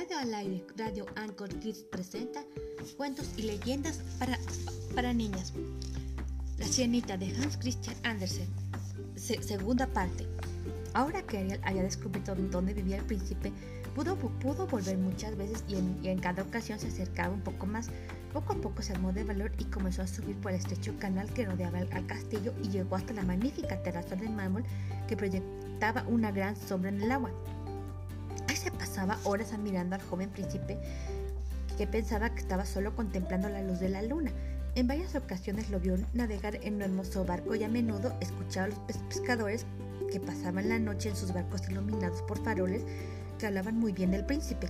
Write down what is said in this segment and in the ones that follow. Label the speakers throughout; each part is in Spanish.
Speaker 1: Radio al aire, Radio Anchor Kids presenta cuentos y leyendas para, para niñas. La sirenita de Hans Christian Andersen. segunda parte. Ahora que Ariel haya descubierto dónde vivía el príncipe, pudo, pudo volver muchas veces y en, cada ocasión se acercaba un poco más. Poco a poco se armó de valor y comenzó a subir por el estrecho canal que rodeaba al castillo y llegó hasta la magnífica terraza de mármol que proyectaba una gran sombra en el agua. Se pasaba horas admirando al joven príncipe que pensaba que estaba solo contemplando la luz de la luna. En varias ocasiones lo vio navegar en un hermoso barco y a menudo escuchaba a los pescadores que pasaban la noche en sus barcos iluminados por faroles que hablaban muy bien del príncipe.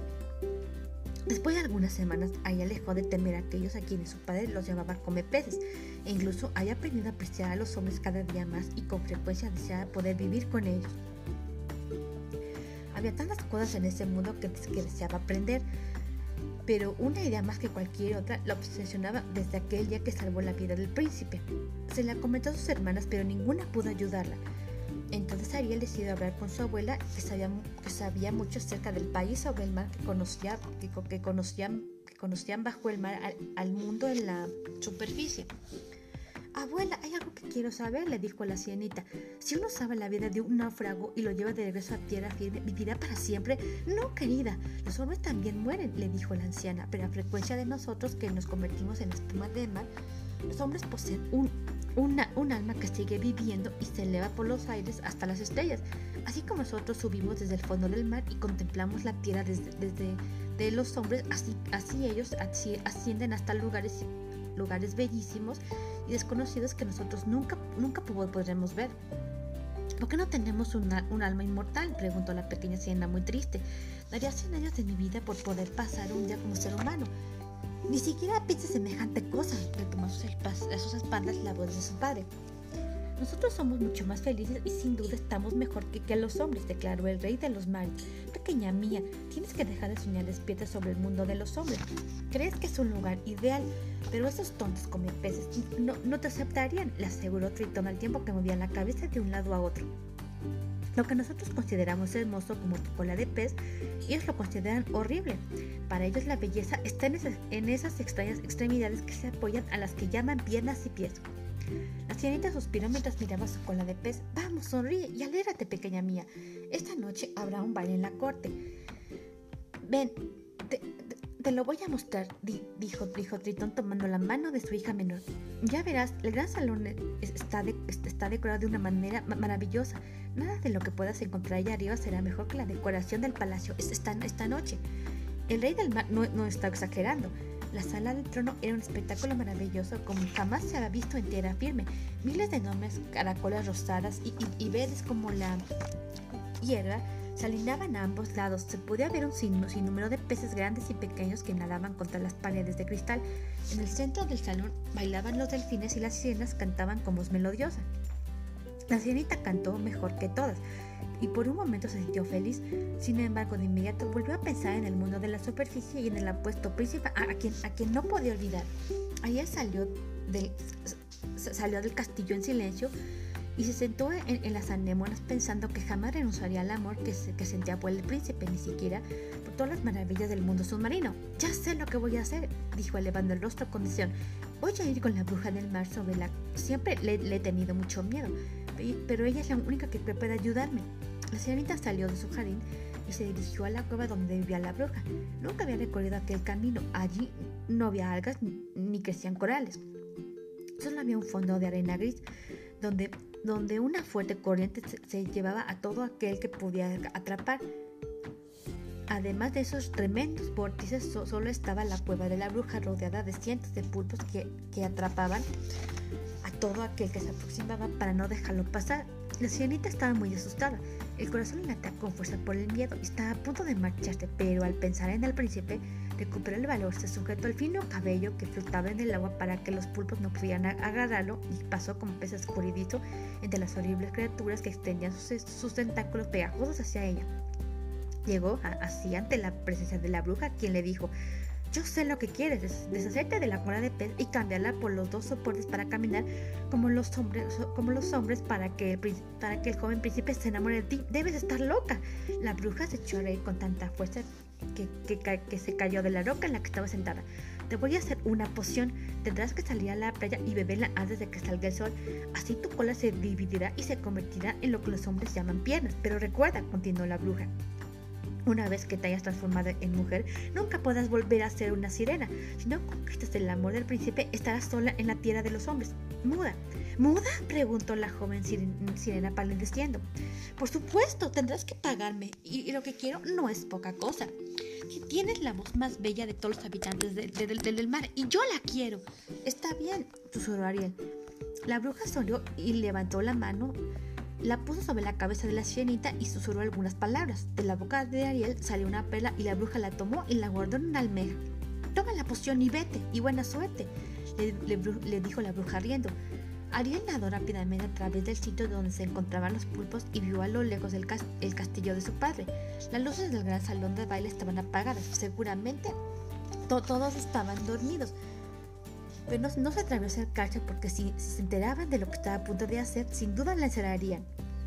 Speaker 1: Después de algunas semanas, ella dejó de temer a aquellos a quienes su padre los llamaba come peces, e incluso haya aprendido a apreciar a los hombres cada día más y con frecuencia deseaba poder vivir con ellos. Había tantas cosas en ese mundo que, deseaba aprender, pero una idea más que cualquier otra la obsesionaba desde aquel día que salvó la vida del príncipe. Se la comentó a sus hermanas, pero ninguna pudo ayudarla. Entonces Ariel decidió hablar con su abuela, que sabía, mucho acerca del país sobre el mar que, conocía, que, conocían, que conocían bajo el mar al mundo en la superficie. Abuela, hay algo que quiero saber, le dijo la sirenita. Si uno sabe la vida de un náufrago y lo lleva de regreso a tierra firme, ¿vivirá para siempre? No, querida, los hombres también mueren, le dijo la anciana, pero a frecuencia de nosotros que nos convertimos en espuma de mar, los hombres poseen un, una, un alma que sigue viviendo y se eleva por los aires hasta las estrellas. Así como nosotros subimos desde el fondo del mar y contemplamos la tierra desde, de los hombres, así ellos ascienden hasta lugares lugares bellísimos y desconocidos que nosotros nunca, nunca podremos ver. ¿Por qué no tenemos un alma inmortal? preguntó la pequeña sirena muy triste. Daría 100 años de mi vida por poder pasar un día como ser humano. Ni siquiera piensa semejante cosa, retomó a sus espaldas la voz de su padre. Nosotros somos mucho más felices y sin duda estamos mejor que, los hombres, declaró el rey de los mares. Pequeña mía, tienes que dejar de soñar despierta sobre el mundo de los hombres. Crees que es un lugar ideal, pero esos tontos como peces no, no te aceptarían, le aseguró Tritón al tiempo que movía la cabeza de un lado a otro. Lo que nosotros consideramos hermoso como tu cola de pez, ellos lo consideran horrible. Para ellos la belleza está en esas, en esas extrañas extremidades que se apoyan a las que llaman piernas y pies. La sirenita suspiró mientras miraba su cola de pez. Vamos, sonríe y alégrate, pequeña mía. Esta noche habrá un baile en la corte. Ven, te, lo voy a mostrar, dijo, dijo Tritón tomando la mano de su hija menor. Ya verás, el gran salón está, decorado de una manera maravillosa. Nada de lo que puedas encontrar allá arriba será mejor que la decoración del palacio esta, esta noche. El rey del mar no está exagerando. La sala del trono era un espectáculo maravilloso como jamás se había visto en tierra firme. Miles de enormes caracolas rosadas y, verdes como la hierba se alineaban a ambos lados. Se podía ver un sinnúmero de peces grandes y pequeños que nadaban contra las paredes de cristal. En el centro del salón bailaban los delfines y las sirenas cantaban con voz melodiosa. La sirenita cantó mejor que todas y por un momento se sintió feliz. Sin embargo, de inmediato volvió a pensar en el mundo de la superficie y en el apuesto príncipe a, quien, no podía olvidar. Ayer salió del, salió del castillo en silencio y se sentó en, las anémonas pensando que jamás renunciaría al amor que, sentía por el príncipe, ni siquiera por todas las maravillas del mundo submarino. Ya sé lo que voy a hacer, dijo elevando el rostro con decisión. Voy a ir con la bruja del mar sobre la... Siempre le he tenido mucho miedo, pero ella es la única que puede ayudarme. La señorita salió de su jardín y se dirigió a la cueva donde vivía la bruja. Nunca había recorrido aquel camino. Allí no había algas ni crecían corales. Solo había un fondo de arena gris donde, donde una fuerte corriente se, llevaba a todo aquel que podía atrapar. Además de esos tremendos vórtices, solo estaba la cueva de la bruja rodeada de cientos de pulpos que, atrapaban todo aquel que se aproximaba para no dejarlo pasar. La sirenita estaba muy asustada. El corazón le atacó con fuerza por el miedo y estaba a punto de marcharse, pero al pensar en el príncipe, recuperó el valor, se sujetó al fino cabello que flotaba en el agua para que los pulpos no pudieran agarrarlo y pasó como pez escurridizo entre las horribles criaturas que extendían sus, tentáculos pegajosos hacia ella. Llegó así ante la presencia de la bruja, quien le dijo, yo sé lo que quieres, deshacerte de la cola de pez y cambiarla por los dos soportes para caminar como los hombres, como los hombres para, que, para que el joven príncipe se enamore de ti. Debes estar loca. La bruja se echó a reír con tanta fuerza que, que, se cayó de la roca en la que estaba sentada. Te voy a hacer una poción. Tendrás que salir a la playa y beberla antes de que salga el sol. Así tu cola se dividirá y se convertirá en lo que los hombres llaman piernas. Pero recuerda, continuó la bruja, una vez que te hayas transformado en mujer, nunca podrás volver a ser una sirena. Si no conquistas el amor del príncipe, estarás sola en la tierra de los hombres. Muda. ¿Muda? preguntó la joven sirena palideciendo. Por supuesto, tendrás que pagarme. Y, lo que quiero no es poca cosa. Tienes la voz más bella de todos los habitantes del mar y yo la quiero. Está bien, susurró Ariel. La bruja sonrió y levantó la mano la puso sobre la cabeza de la sirenita y susurró algunas palabras. De la boca de Ariel salió una perla y la bruja la tomó y la guardó en una almeja. Toma la poción y vete, y buena suerte, le, dijo la bruja riendo. Ariel nadó rápidamente a través del sitio donde se encontraban los pulpos y vio a lo lejos el, el castillo de su padre. Las luces del gran salón de baile estaban apagadas. Seguramente todos estaban dormidos. Pero no, se atrevió a acercarse porque si, se enteraban de lo que estaba a punto de hacer, sin duda la encerrarían.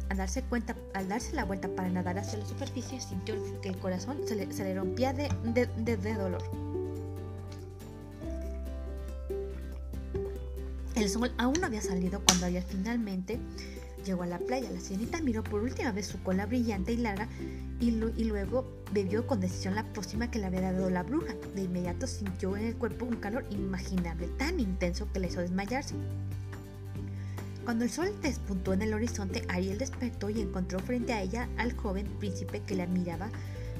Speaker 1: Al darse, cuenta, al darse la vuelta para nadar hacia la superficie, sintió que el corazón se le, rompía de, de dolor. El sol aún no había salido cuando había finalmente Llegó a la playa, la sirenita miró por última vez su cola brillante y larga y, luego bebió con decisión la próxima que le había dado la bruja. De inmediato sintió en el cuerpo un calor inimaginable, tan intenso que le hizo desmayarse. Cuando el sol despuntó en el horizonte, Ariel despertó y encontró frente a ella al joven príncipe que la miraba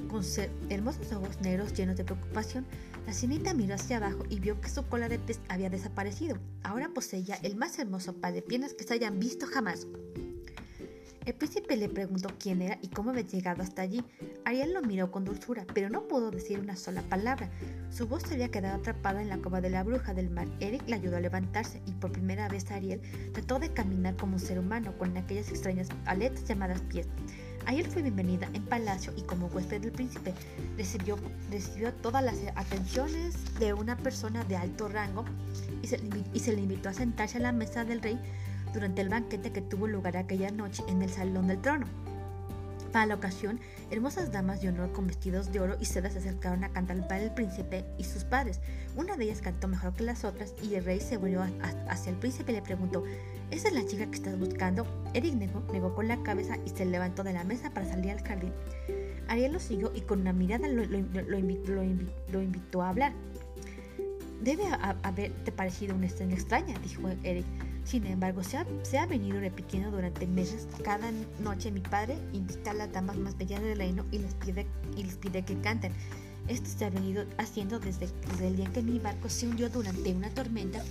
Speaker 1: con hermosos ojos negros llenos de preocupación. La sirenita miró hacia abajo y vio que su cola de pez había desaparecido. Ahora poseía el más hermoso par de piernas que se hayan visto jamás. El príncipe le preguntó quién era y cómo había llegado hasta allí. Ariel lo miró con dulzura, pero no pudo decir una sola palabra. Su voz se había quedado atrapada en la cova de la bruja del mar. Eric le ayudó a levantarse y por primera vez Ariel trató de caminar como un ser humano con aquellas extrañas aletas llamadas pies. Ariel fue bienvenida en palacio y como huésped del príncipe recibió, todas las atenciones de una persona de alto rango y se, y se le invitó a sentarse a la mesa del rey durante el banquete que tuvo lugar aquella noche en el Salón del Trono. Para la ocasión, hermosas damas de honor con vestidos de oro y seda se acercaron a cantar para el príncipe y sus padres. Una de ellas cantó mejor que las otras y el rey se volvió hacia el príncipe y le preguntó, ¿Esa es la chica que estás buscando? Eric negó, negó con la cabeza y se levantó de la mesa para salir al jardín. Ariel lo siguió y con una mirada lo, invitó, a hablar. Debe haberte parecido una escena extraña, dijo Eric. Sin embargo, se ha, venido repitiendo durante meses. Cada noche mi padre invita a las damas más bellas del reino y les pide, y les pide que canten. Esto se ha venido haciendo desde, el día en que mi barco se hundió durante una tormenta.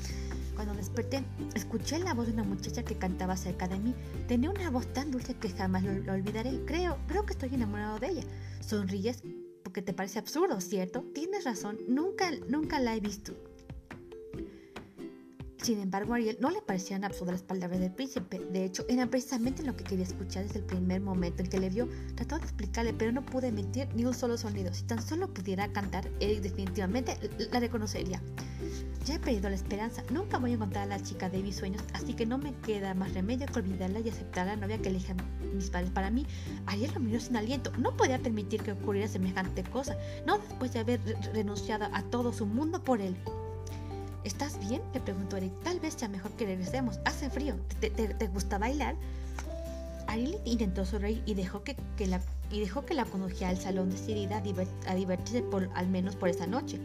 Speaker 1: Cuando desperté, escuché la voz de una muchacha que cantaba cerca de mí. Tenía una voz tan dulce que jamás lo, olvidaré. Creo, creo que estoy enamorado de ella. Sonríes porque te parece absurdo, ¿cierto? Tienes razón, nunca, nunca la he visto. Sin embargo, Ariel no le parecían absurdas las palabras del príncipe. De hecho, eran precisamente lo que quería escuchar desde el primer momento en que le vio. Trató de explicarle, pero no pude emitir ni un solo sonido. Si tan solo pudiera cantar, Eric definitivamente la reconocería. Ya he perdido la esperanza. Nunca voy a encontrar a la chica de mis sueños, así que no me queda más remedio que olvidarla y aceptar a la novia que elijan mis padres para mí. Ariel lo miró sin aliento. No podía permitir que ocurriera semejante cosa, no después de haber renunciado a todo su mundo por él. ¿Estás bien? le preguntó Eric. Tal vez sea mejor que regresemos. Hace frío. ¿Te, gusta bailar? Ariel intentó sonreír y dejó que, la, y dejó que la condujera al salón decidida a, divertirse por, al menos por esa noche.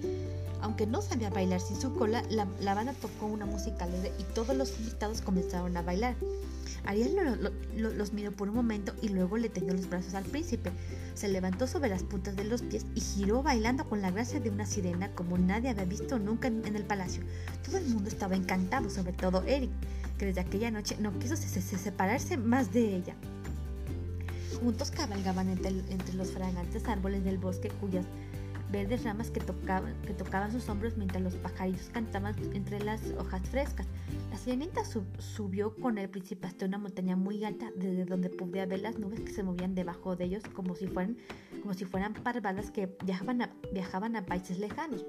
Speaker 1: Aunque no sabía bailar sin su cola, la, banda tocó una música alegre y todos los invitados comenzaron a bailar. Ariel los miró por un momento y luego le tendió los brazos al príncipe. Se levantó sobre las puntas de los pies y giró bailando con la gracia de una sirena como nadie había visto nunca en, el palacio. Todo el mundo estaba encantado, sobre todo Eric, que desde aquella noche no quiso separarse más de ella. Juntos cabalgaban entre, entre los fragantes árboles del bosque cuyas verdes ramas que tocaban, que tocaban sus hombros mientras los pajarillos cantaban entre las hojas frescas. La sirenita subió con el príncipe hasta una montaña muy alta, desde donde podía ver las nubes que se movían debajo de ellos como si fueran, como si fueran parvadas que viajaban a, viajaban a países lejanos.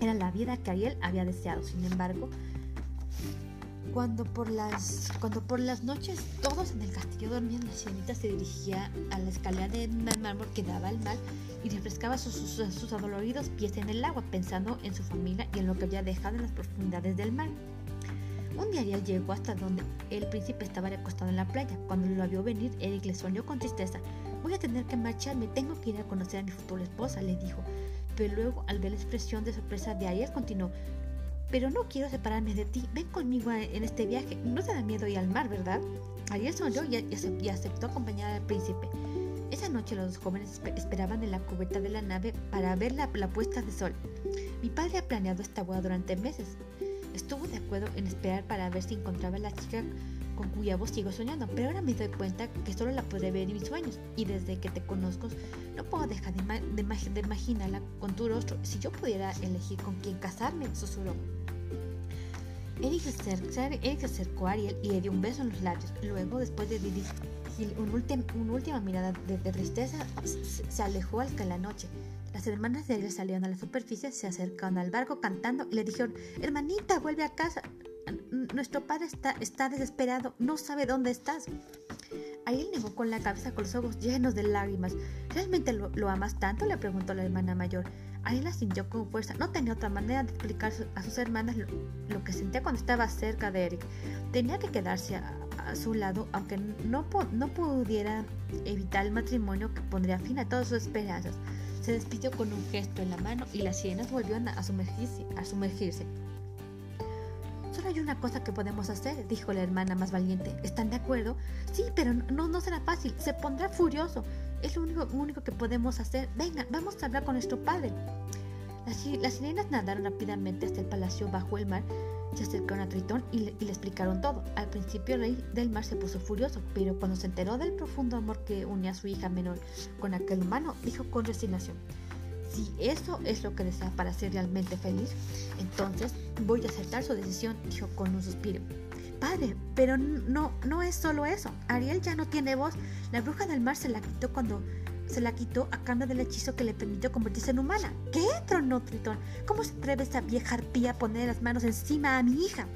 Speaker 1: Era la vida que Ariel había deseado, sin embargo, Cuando por, las, cuando por las noches todos en el castillo dormían, la sirenita se dirigía a la escalera de mármol que daba al mar y refrescaba sus, sus, adoloridos pies en el agua, pensando en su familia y en lo que había dejado en las profundidades del mar. Un día Ariel llegó hasta donde el príncipe estaba recostado en la playa. Cuando lo vio venir, Eric le soñó con tristeza. Voy a tener que marcharme, tengo que ir a conocer a mi futura esposa, le dijo. Pero luego, al ver la expresión de sorpresa de Ariel, continuó. Pero no quiero separarme de ti, ven conmigo en este viaje. No te da miedo ir al mar, ¿verdad? Ariel sonrió y aceptó acompañar al príncipe. Esa noche los dos jóvenes esperaban en la cubierta de la nave para ver la, puesta de sol. Mi padre ha planeado esta boda durante meses. Estuvo de acuerdo en esperar para ver si encontraba a la chica con cuya voz sigo soñando, pero ahora me doy cuenta que solo la podré ver en mis sueños y desde que te conozco no puedo dejar de, de, imaginarla con tu rostro. Si yo pudiera elegir con quién casarme, susurró. Eric se, acercó a Ariel y le dio un beso en los labios. Luego, después de dirigir una última mirada de, tristeza, se, alejó al la noche. Las hermanas de Ariel salieron a la superficie, se acercaron al barco cantando y le dijeron, hermanita, vuelve a casa. Nuestro padre está desesperado, no sabe dónde estás. Ariel negó con la cabeza con los ojos llenos de lágrimas. ¿Realmente lo, amas tanto? le preguntó la hermana mayor. Ariel la sintió con fuerza. No tenía otra manera de explicar a sus hermanas lo, que sentía cuando estaba cerca de Eric. Tenía que quedarse a, su lado, aunque no, no pudiera evitar el matrimonio que pondría fin a todas sus esperanzas. Se despidió con un gesto en la mano y las sirenas volvieron a sumergirse. Solo hay una cosa que podemos hacer, dijo la hermana más valiente. ¿Están de acuerdo? Sí, pero no será fácil. Se pondrá furioso. Es lo único, que podemos hacer. Venga, vamos a hablar con nuestro padre. Las, las sirenas nadaron rápidamente hasta el palacio bajo el mar se acercaron a Tritón y le, explicaron todo. Al principio el rey del mar se puso furioso, pero cuando se enteró del profundo amor que unía a su hija menor con aquel humano, dijo con resignación, si eso es lo que desea para ser realmente feliz, entonces voy a aceptar su decisión, dijo con un suspiro. Padre, pero no, no es solo eso. Ariel ya no tiene voz. La bruja del mar se la quitó cuando se la quitó a cambio del hechizo que le permitió convertirse en humana. ¿Qué? tronó Tritón. ¿Cómo se atreve esa vieja arpía a poner las manos encima a mi hija?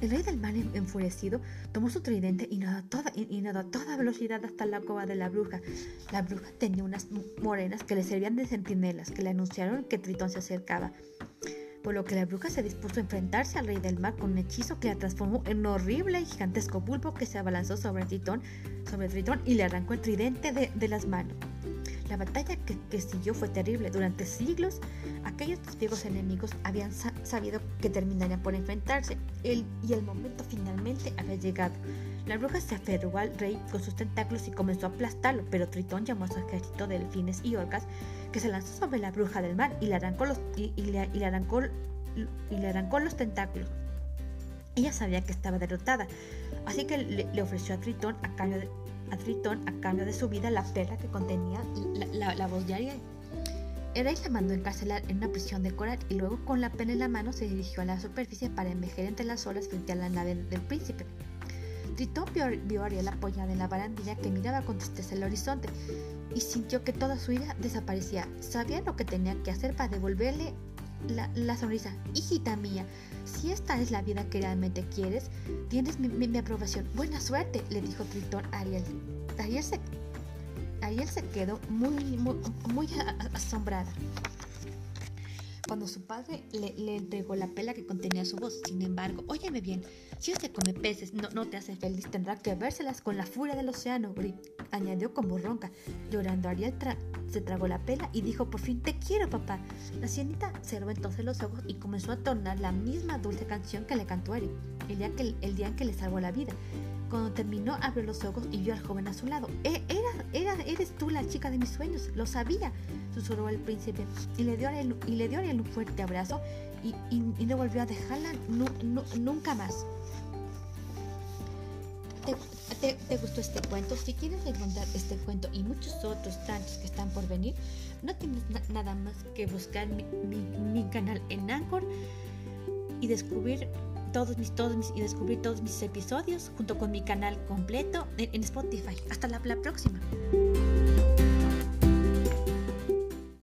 Speaker 1: El rey del mar, enfurecido, tomó su tridente y nadó, y nadó a toda velocidad hasta la cova de la bruja. La bruja tenía unas morenas que le servían de centinelas, que le anunciaron que Tritón se acercaba por lo que la bruja se dispuso a enfrentarse al rey del mar con un hechizo que la transformó en un horrible y gigantesco pulpo que se abalanzó sobre Tritón, Tritón y le arrancó el tridente de, las manos. La batalla que, siguió fue terrible. Durante siglos, aquellos testigos enemigos habían sabido que terminarían por enfrentarse y el momento finalmente había llegado. La bruja se aferró al rey con sus tentáculos y comenzó a aplastarlo, pero Tritón llamó a su ejército de delfines y orcas que se lanzó sobre la bruja del mar y le arrancó los, y, le, y arrancó los tentáculos. Ella sabía que estaba derrotada, así que le, ofreció a Tritón a cambio de, a Tritón a cambio de su vida la perla que contenía la, voz de Ariel. El rey la mandó encarcelar en una prisión de coral y luego con la pena en la mano se dirigió a la superficie para envejecer entre las olas frente a la nave del príncipe. Tritón vio, a Ariel apoyada en la barandilla que miraba con tristeza el horizonte y sintió que toda su ira desaparecía. Sabía lo que tenía que hacer para devolverle la, sonrisa. Hijita mía, si esta es la vida que realmente quieres, tienes mi, aprobación. Buena suerte, le dijo Tritón a Ariel. Ariel se, Ariel se quedó muy, muy, muy asombrada cuando su padre le, entregó la pela que contenía su voz. Sin embargo, óyeme bien, si usted come peces no, no te hace feliz, tendrá que vérselas con la furia del océano, añadió como ronca. Llorando, Ariel se tragó la pela y dijo, por fin te quiero, papá. La sienita cerró entonces los ojos y comenzó a tornar la misma dulce canción que le cantó Eric, el día, que, el día en que le salvó la vida. Cuando terminó, abrió los ojos y vio al joven a su lado. E, eres tú la chica de mis sueños, lo sabía, susurró el príncipe y le dio a él, un fuerte abrazo y, no volvió a dejarla nunca más. ¿Te, te, gustó este cuento? Si quieres encontrar este cuento y muchos otros tantos que están por venir, no tienes nada más que buscar mi, mi canal en Anchor y descubrir todos mis, todos mis, y descubrir todos mis episodios junto con mi canal completo en, Spotify. Hasta la próxima.